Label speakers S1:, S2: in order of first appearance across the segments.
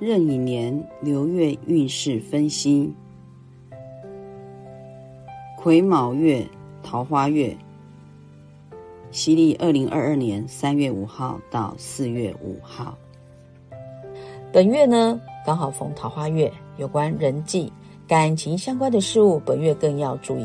S1: 壬寅年流月运势分析：癸卯月，桃花月，西历二零二二年三月五号到四月五号。
S2: 本月呢，刚好逢桃花月，有关人际、感情相关的事物，本月更要注意。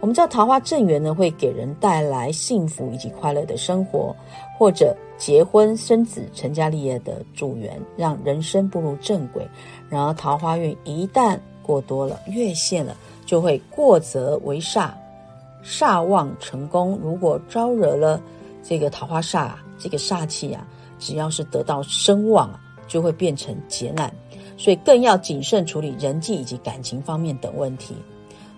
S2: 我们知道桃花正缘呢，会给人带来幸福以及快乐的生活，或者。结婚生子、成家立业的助缘，让人生步入正轨。然而，桃花运一旦过多了、越线了，就会过则为煞，煞旺成功。如果招惹了这个桃花煞，这个煞气啊，只要是得到声望啊，就会变成劫难。所以，更要谨慎处理人际以及感情方面等问题。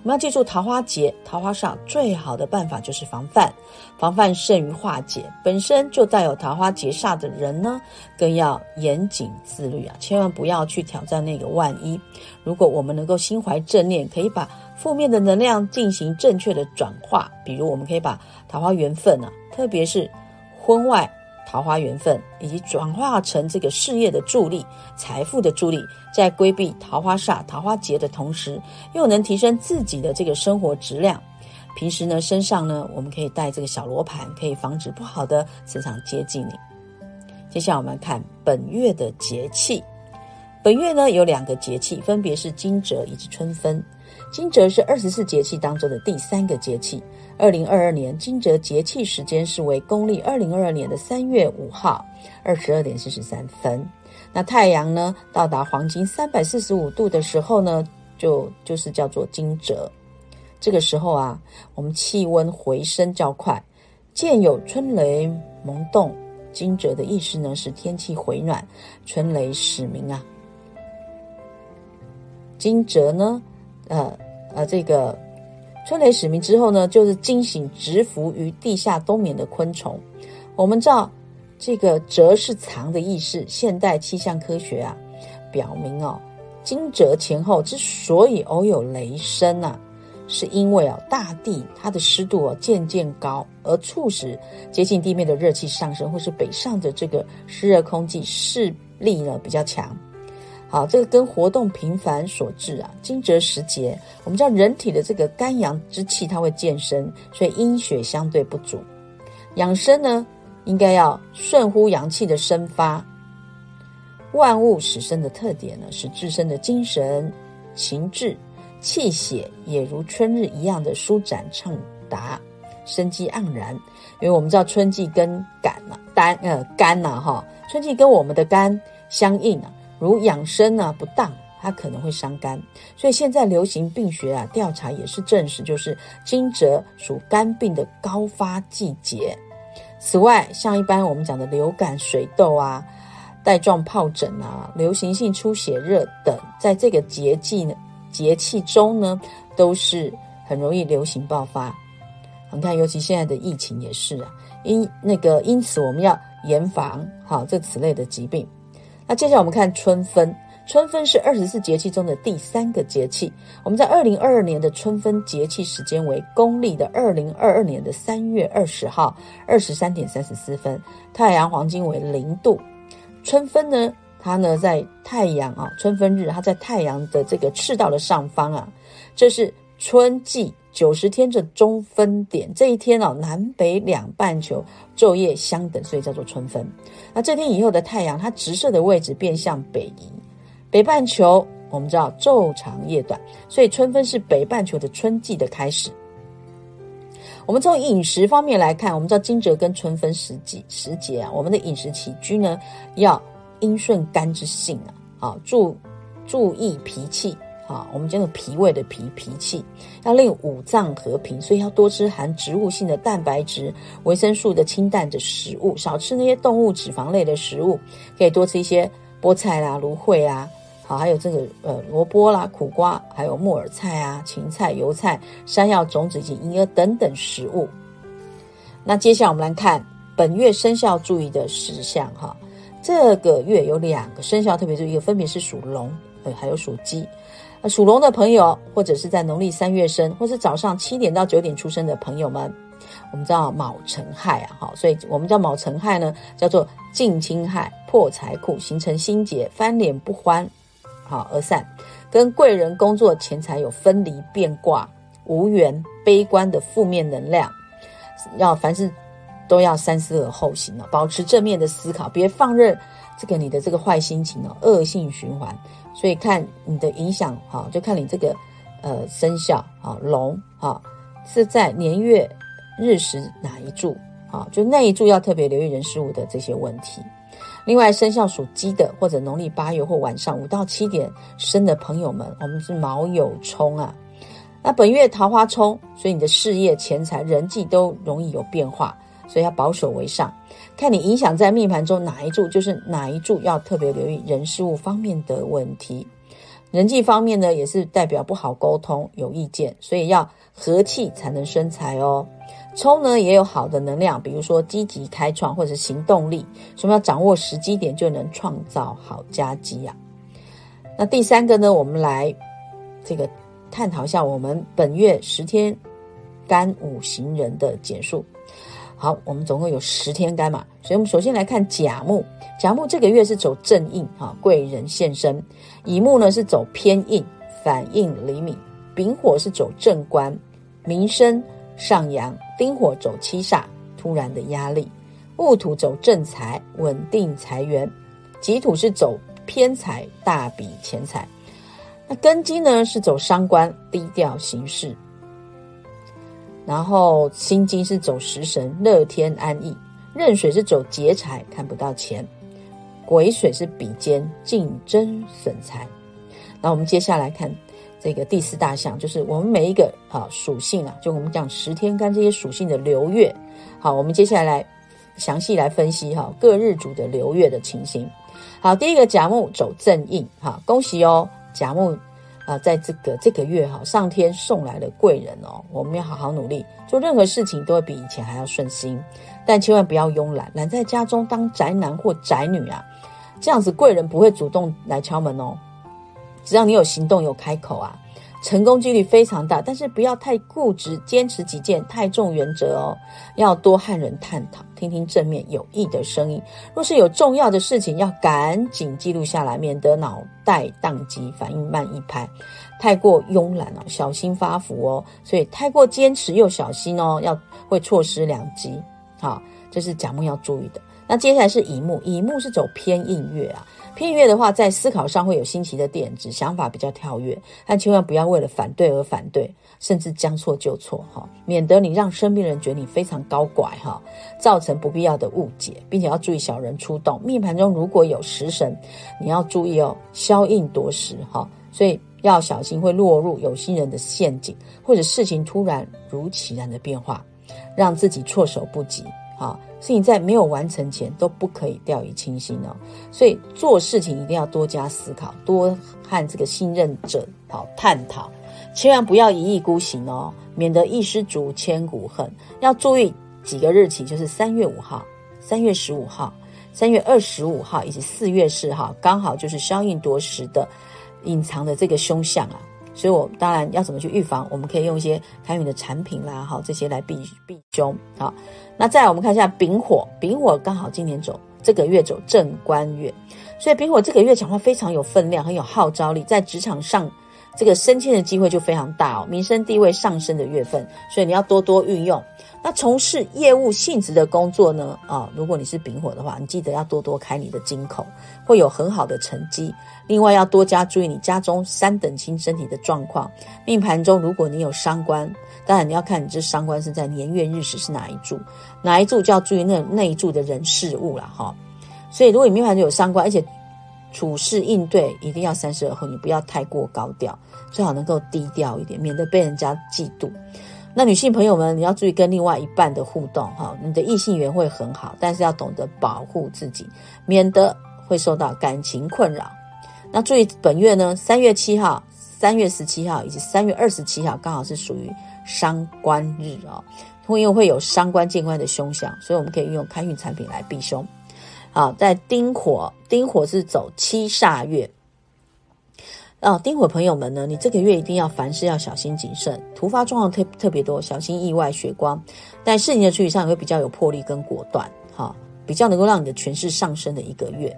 S2: 我们要记住，桃花劫、桃花煞最好的办法就是防范，防范胜于化解。本身就带有桃花劫煞的人呢，更要严谨自律啊，千万不要去挑战那个万一。如果我们能够心怀正念，可以把负面的能量进行正确的转化，比如我们可以把桃花缘分啊，特别是婚外。桃花缘分，以及转化成这个事业的助力、财富的助力，在规避桃花煞、桃花劫的同时，又能提升自己的这个生活质量。平时呢，身上呢，我们可以带这个小罗盘，可以防止不好的磁场接近你。接下来我们看本月的节气。本月呢有两个节气，分别是惊蛰以及春分。惊蛰是二十四节气当中的第三个节气。二零二二年惊蛰节气时间是为公历二零二二年的三月五号二十二点四十三分。那太阳呢到达黄金三百四十五度的时候呢，就就是叫做惊蛰。这个时候啊，我们气温回升较快，见有春雷萌动。惊蛰的意思呢是天气回暖，春雷始鸣啊。惊蛰呢，呃呃，这个。春雷始鸣之后呢，就是惊醒蛰伏于地下冬眠的昆虫。我们知道，这个“蛰”是藏的意思。现代气象科学啊，表明哦，惊蛰前后之所以偶有雷声啊，是因为啊，大地它的湿度啊渐渐高，而促使接近地面的热气上升，或是北上的这个湿热空气势力呢比较强。好，这个跟活动频繁所致啊。惊蛰时节，我们知道人体的这个肝阳之气它会渐生，所以阴血相对不足。养生呢，应该要顺乎阳气的生发。万物始生的特点呢，是自身的精神、情志、气血也如春日一样的舒展畅达，生机盎然。因为我们知道春季跟肝啊，肝呃肝呐哈，春季跟我们的肝相应啊。如养生呢不当，它可能会伤肝，所以现在流行病学啊调查也是证实，就是惊蛰属肝病的高发季节。此外，像一般我们讲的流感、水痘啊、带状疱疹啊、流行性出血热等，在这个节气呢节气中呢，都是很容易流行爆发。你看，尤其现在的疫情也是啊，因那个因此我们要严防好这此类的疾病。那接下来我们看春分，春分是二十四节气中的第三个节气。我们在二零二二年的春分节气时间为公历的二零二二年的三月二十号二十三点三十四分，太阳黄金为零度。春分呢，它呢在太阳啊，春分日它在太阳的这个赤道的上方啊，这是春季。九十天的中分点，这一天哦，南北两半球昼夜相等，所以叫做春分。那这天以后的太阳，它直射的位置变向北移，北半球我们知道昼长夜短，所以春分是北半球的春季的开始。我们从饮食方面来看，我们知道惊蛰跟春分时节时节啊，我们的饮食起居呢要阴顺肝之性啊，啊注注意脾气。啊，我们讲个脾胃的脾脾气，要令五脏和平，所以要多吃含植物性的蛋白质、维生素的清淡的食物，少吃那些动物脂肪类的食物，可以多吃一些菠菜啦、芦荟啊，好，还有这个呃萝卜啦、苦瓜，还有木耳菜啊、芹菜、油菜、山药种子以及银耳等等食物。那接下来我们来看本月生肖注意的事项哈，这个月有两个生肖特别注意，分别是属龙，呃，还有属鸡。属龙的朋友，或者是在农历三月生，或是早上七点到九点出生的朋友们，我们知道卯辰亥啊，哈，所以我们叫卯辰亥呢，叫做近亲亥，破财库，形成心结，翻脸不欢，好而散。跟贵人工作钱财有分离变卦，无缘悲观的负面能量，要凡事都要三思而后行哦，保持正面的思考，别放任这个你的这个坏心情哦，恶性循环。所以看你的影响哈，就看你这个呃生肖啊龙啊是在年月日时哪一柱啊，就那一柱要特别留意人事物的这些问题。另外，生肖属鸡的，或者农历八月或晚上五到七点生的朋友们，我们是卯酉冲啊。那本月桃花冲，所以你的事业、钱财、人际都容易有变化，所以要保守为上。看你影响在命盘中哪一柱，就是哪一柱要特别留意人事物方面的问题。人际方面呢，也是代表不好沟通、有意见，所以要和气才能生财哦。冲呢也有好的能量，比如说积极开创或者行动力，什么要掌握时机点就能创造好佳绩呀。那第三个呢，我们来这个探讨一下我们本月十天干五行人的简述。好，我们总共有十天干嘛，所以我们首先来看甲木，甲木这个月是走正印哈，贵人现身；乙木呢是走偏印，反应厘米；丙火是走正官，民生。上扬，丁火走七煞，突然的压力；戊土走正财，稳定财源；己土是走偏财，大笔钱财。那庚金呢是走伤官，低调行事。然后辛金是走食神，乐天安逸；壬水是走劫财，看不到钱；癸水是比肩，竞争损财。那我们接下来看。这个第四大项就是我们每一个啊属性啊，就我们讲十天干这些属性的流月。好，我们接下来详细来分析哈各日主的流月的情形。好，第一个甲木走正印，哈，恭喜哦，甲木啊，在这个这个月哈，上天送来了贵人哦，我们要好好努力，做任何事情都会比以前还要顺心，但千万不要慵懒，懒在家中当宅男或宅女啊，这样子贵人不会主动来敲门哦。只要你有行动有开口啊，成功几率非常大。但是不要太固执，坚持己见，太重原则哦。要多和人探讨，听听正面有益的声音。若是有重要的事情，要赶紧记录下来，免得脑袋宕机，反应慢一拍。太过慵懒哦，小心发福哦。所以太过坚持又小心哦，要会错失良机。好，这是甲木要注意的。那接下来是乙木，乙木是走偏印月啊。偏月的话，在思考上会有新奇的点子，想法比较跳跃，但千万不要为了反对而反对，甚至将错就错哈，免得你让身边人觉得你非常高拐哈，造成不必要的误解，并且要注意小人出动。命盘中如果有食神，你要注意哦，消印夺食哈，所以要小心会落入有心人的陷阱，或者事情突然如其然的变化，让自己措手不及哈是你在没有完成前都不可以掉以轻心哦，所以做事情一定要多加思考，多和这个信任者好探讨，千万不要一意孤行哦，免得一失足千古恨。要注意几个日期，就是三月五号、三月十五号、三月二十五号以及四月四号，刚好就是消印夺食的隐藏的这个凶相啊。所以，我当然要怎么去预防？我们可以用一些开运的产品啦，好这些来避避凶。好，那再来我们看一下丙火，丙火刚好今年走这个月走正官月，所以丙火这个月讲话非常有分量，很有号召力，在职场上这个升迁的机会就非常大哦，民生地位上升的月份，所以你要多多运用。那从事业务性质的工作呢？啊，如果你是丙火的话，你记得要多多开你的金口，会有很好的成绩。另外要多加注意你家中三等亲身体的状况。命盘中如果你有伤官，当然你要看你这伤官是在年月日时是哪一柱，哪一柱就要注意那那一柱的人事物了哈。所以如果你命盘中有伤官，而且处事应对一定要三思而后，你不要太过高调，最好能够低调一点，免得被人家嫉妒。那女性朋友们，你要注意跟另外一半的互动哈，你的异性缘会很好，但是要懂得保护自己，免得会受到感情困扰。那注意本月呢，三月七号、三月十七号以及三月二十七号，刚好是属于伤官日哦，因为会有伤官见官的凶相，所以我们可以运用开运产品来避凶。好，在丁火，丁火是走七煞月。啊，丁火朋友们呢，你这个月一定要凡事要小心谨慎，突发状况特特别多，小心意外血光。但事情的处理上也会比较有魄力跟果断。哈，比较能够让你的权势上升的一个月。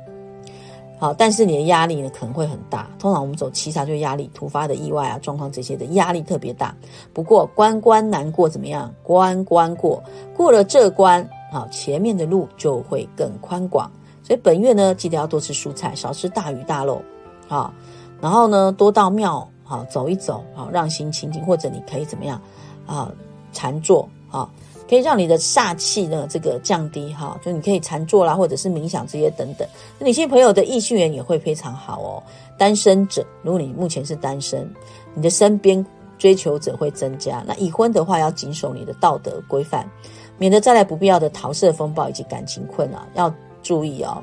S2: 好，但是你的压力呢可能会很大。通常我们走七杀就是压力，突发的意外啊、状况这些的压力特别大。不过关关难过怎么样？关关过，过了这关，好，前面的路就会更宽广。所以本月呢，记得要多吃蔬菜，少吃大鱼大肉，好，然后呢，多到庙好走一走，好，让心清净，或者你可以怎么样啊？禅坐啊。可以让你的煞气呢，这个降低哈，就你可以禅坐啦，或者是冥想这些等等。女性朋友的异性缘也会非常好哦。单身者，如果你目前是单身，你的身边追求者会增加。那已婚的话，要谨守你的道德规范，免得再来不必要的桃色风暴以及感情困扰，要注意哦。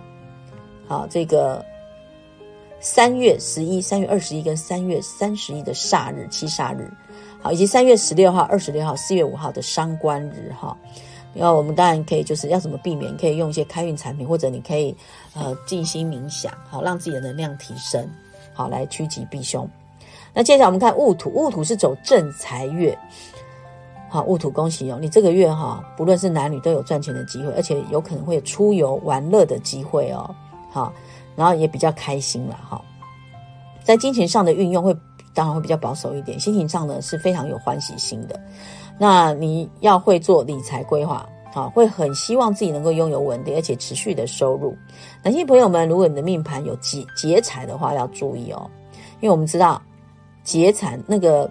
S2: 好，这个三月十一、三月二十一跟三月三十一的煞日，七煞日。好，以及三月十六号、二十六号、四月五号的伤官日哈，然后我们当然可以就是要怎么避免，可以用一些开运产品，或者你可以呃静心冥想，好让自己的能量提升，好来趋吉避凶。那接下来我们看戊土，戊土是走正财月，好戊土恭喜哦，你这个月哈，不论是男女都有赚钱的机会，而且有可能会有出游玩乐的机会哦，好，然后也比较开心了哈，在金钱上的运用会。当然会比较保守一点，心情上呢是非常有欢喜心的。那你要会做理财规划，啊，会很希望自己能够拥有稳定而且持续的收入。男性朋友们，如果你的命盘有劫劫财的话，要注意哦，因为我们知道劫财那个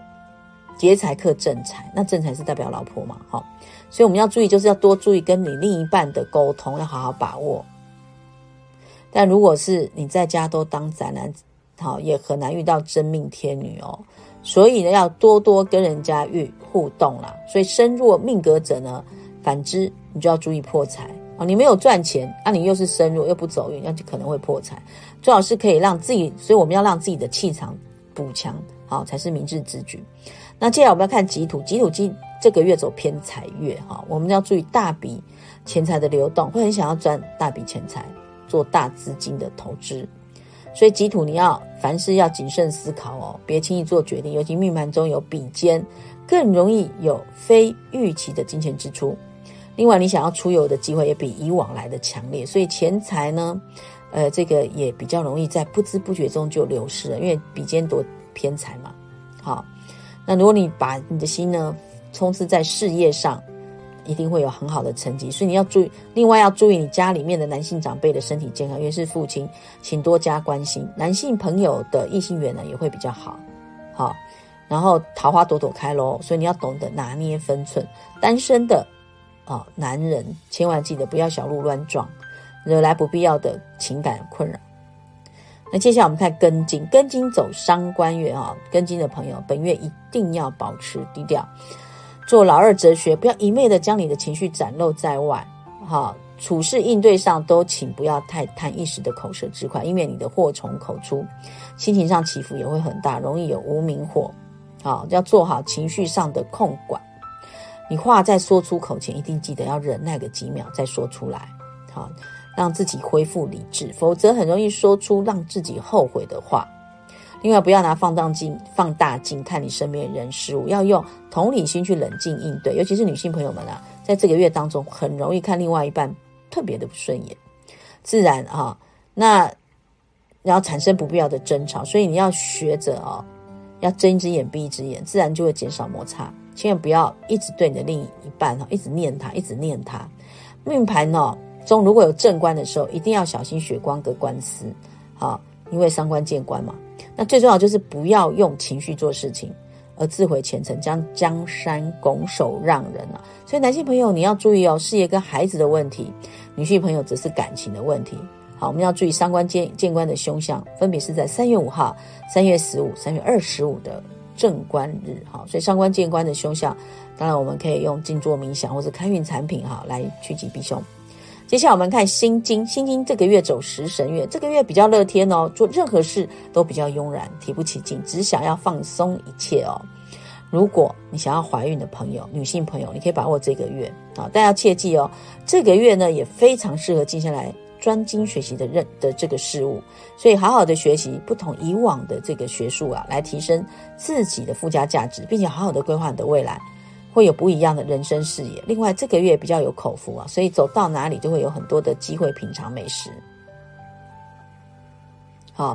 S2: 劫财克正财，那正财是代表老婆嘛，好，所以我们要注意，就是要多注意跟你另一半的沟通，要好好把握。但如果是你在家都当宅男。好，也很难遇到真命天女哦，所以呢，要多多跟人家遇互动啦。所以身弱命格者呢，反之你就要注意破财啊。你没有赚钱，那你又是身弱又不走运，那就可能会破财。最好是可以让自己，所以我们要让自己的气场补强，好才是明智之举。那接下来我们要看吉土，吉土今这个月走偏财月哈，我们要注意大笔钱财的流动，会很想要赚大笔钱财，做大资金的投资。所以吉土你要凡事要谨慎思考哦，别轻易做决定。尤其命盘中有比肩，更容易有非预期的金钱支出。另外，你想要出游的机会也比以往来的强烈，所以钱财呢，呃，这个也比较容易在不知不觉中就流失了。因为比肩多偏财嘛。好，那如果你把你的心呢，冲刺在事业上。一定会有很好的成绩，所以你要注意。另外要注意你家里面的男性长辈的身体健康，因为是父亲，请多加关心。男性朋友的异性缘呢也会比较好，好，然后桃花朵朵开喽，所以你要懂得拿捏分寸。单身的啊男人千万记得不要小鹿乱撞，惹来不必要的情感困扰。那接下来我们看庚金，庚金走伤官月啊，庚金的朋友本月一定要保持低调。做老二哲学，不要一昧的将你的情绪展露在外，哈，处事应对上都请不要太贪一时的口舌之快，因为你的祸从口出，心情上起伏也会很大，容易有无名火，好，要做好情绪上的控管。你话在说出口前，一定记得要忍耐个几秒再说出来，好，让自己恢复理智，否则很容易说出让自己后悔的话。另外，不要拿放大镜放大镜看你身边的人事物，要用同理心去冷静应对。尤其是女性朋友们啊，在这个月当中，很容易看另外一半特别的不顺眼，自然啊，那然后产生不必要的争吵。所以你要学着哦，要睁一只眼闭一只眼，自然就会减少摩擦。千万不要一直对你的另一半哈，一直念他，一直念他。命盘哦中如果有正官的时候，一定要小心血光跟官司，好，因为伤官见官嘛。那最重要就是不要用情绪做事情，而自毁前程，将江山拱手让人啊！所以男性朋友你要注意哦，事业跟孩子的问题；女性朋友则是感情的问题。好，我们要注意三官见见官的凶相，分别是在三月五号、三月十五、三月二十五的正官日。好，所以三官见官的凶相，当然我们可以用静坐冥想或者开运产品哈来趋吉避凶。接下来我们看心经，心经这个月走食神月，这个月比较乐天哦，做任何事都比较慵懒，提不起劲，只想要放松一切哦。如果你想要怀孕的朋友，女性朋友，你可以把握这个月啊，但要切记哦，这个月呢也非常适合静下来专精学习的任的这个事物，所以好好的学习不同以往的这个学术啊，来提升自己的附加价值，并且好好的规划你的未来。会有不一样的人生视野。另外，这个月比较有口福啊，所以走到哪里就会有很多的机会品尝美食。好，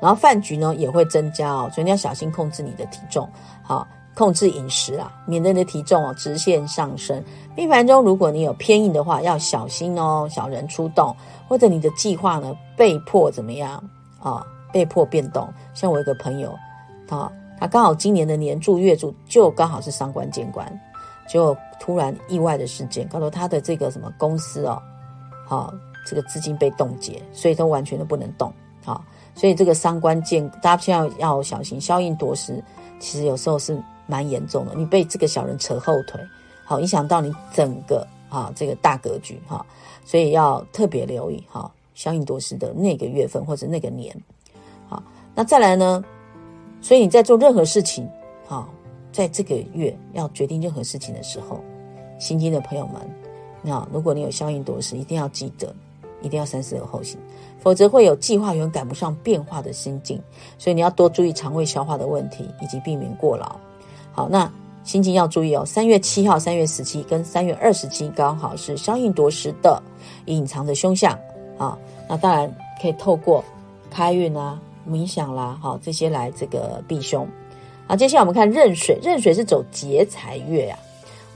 S2: 然后饭局呢也会增加哦，所以你要小心控制你的体重，好，控制饮食啊，免得你的体重哦直线上升。命盘中如果你有偏硬的话，要小心哦，小人出动，或者你的计划呢被迫怎么样啊？被迫变动。像我一个朋友，他他刚好今年的年柱月柱就刚好是伤官见官，就突然意外的事件，告诉他的这个什么公司哦，好，这个资金被冻结，所以都完全都不能动，好。所以这个伤官见，大家现在要小心，消应夺食，其实有时候是蛮严重的。你被这个小人扯后腿，好影响到你整个啊这个大格局哈，所以要特别留意哈，消应夺食的那个月份或者那个年，好，那再来呢？所以你在做任何事情，好，在这个月要决定任何事情的时候，心经的朋友们，那如果你有消印夺食，一定要记得。一定要三思而后行，否则会有计划远赶不上变化的心境。所以你要多注意肠胃消化的问题，以及避免过劳。好，那心情要注意哦。三月七号、三月十七跟三月二十七刚好是相应夺食的隐藏的凶相啊。那当然可以透过开运啊、冥想啦，好这些来这个避凶。好，接下来我们看壬水，壬水是走劫财月啊。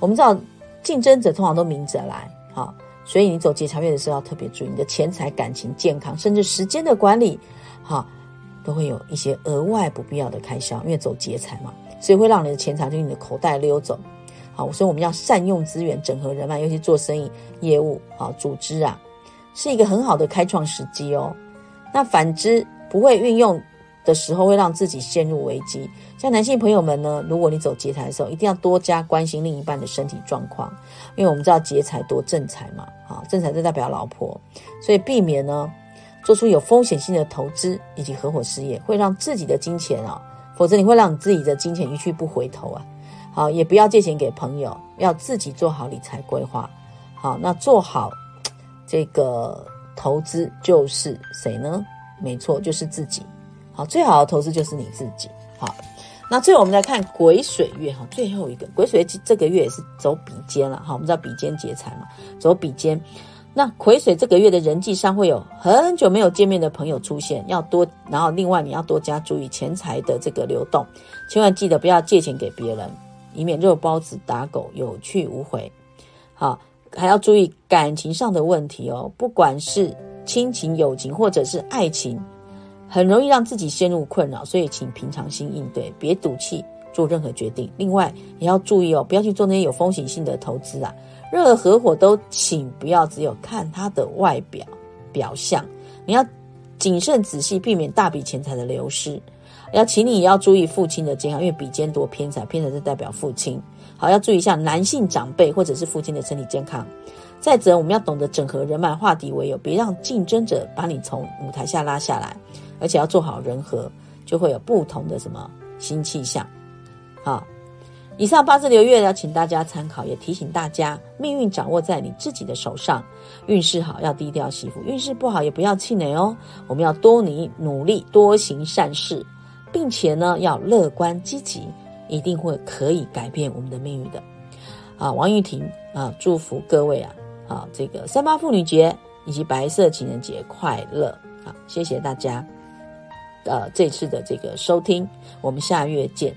S2: 我们知道竞争者通常都明着来，好。所以你走劫财月的时候要特别注意你的钱财、感情、健康，甚至时间的管理，好，都会有一些额外不必要的开销，因为走劫财嘛，所以会让你的钱财就你的口袋溜走。好，所以我们要善用资源，整合人脉，尤其做生意、业务啊、组织啊，是一个很好的开创时机哦。那反之不会运用。的时候会让自己陷入危机。像男性朋友们呢，如果你走劫财的时候，一定要多加关心另一半的身体状况，因为我们知道劫财多正财嘛，啊，正财就代表老婆，所以避免呢做出有风险性的投资以及合伙事业，会让自己的金钱啊，否则你会让你自己的金钱一去不回头啊。好，也不要借钱给朋友，要自己做好理财规划。好，那做好这个投资就是谁呢？没错，就是自己。好，最好的投资就是你自己。好，那最后我们来看癸水月哈，最后一个癸水月这个月也是走比肩了哈。我们知道比肩劫财嘛，走比肩。那癸水这个月的人际上会有很久没有见面的朋友出现，要多。然后另外你要多加注意钱财的这个流动，千万记得不要借钱给别人，以免肉包子打狗，有去无回。好，还要注意感情上的问题哦，不管是亲情、友情或者是爱情。很容易让自己陷入困扰，所以请平常心应对，别赌气做任何决定。另外也要注意哦，不要去做那些有风险性的投资啊。任何合伙都请不要只有看它的外表表象，你要谨慎仔细，避免大笔钱财的流失。要请你也要注意父亲的健康，因为比肩多偏财，偏财是代表父亲。好，要注意一下男性长辈或者是父亲的身体健康。再者，我们要懂得整合人脉，化敌为友，别让竞争者把你从舞台下拉下来。而且要做好人和，就会有不同的什么新气象。好，以上八字流月要，请大家参考，也提醒大家，命运掌握在你自己的手上。运势好要低调惜福，运势不好也不要气馁哦。我们要多努努力，多行善事，并且呢要乐观积极，一定会可以改变我们的命运的。啊，王玉婷啊，祝福各位啊，啊这个三八妇女节以及白色情人节快乐。啊，谢谢大家。呃，这次的这个收听，我们下月见。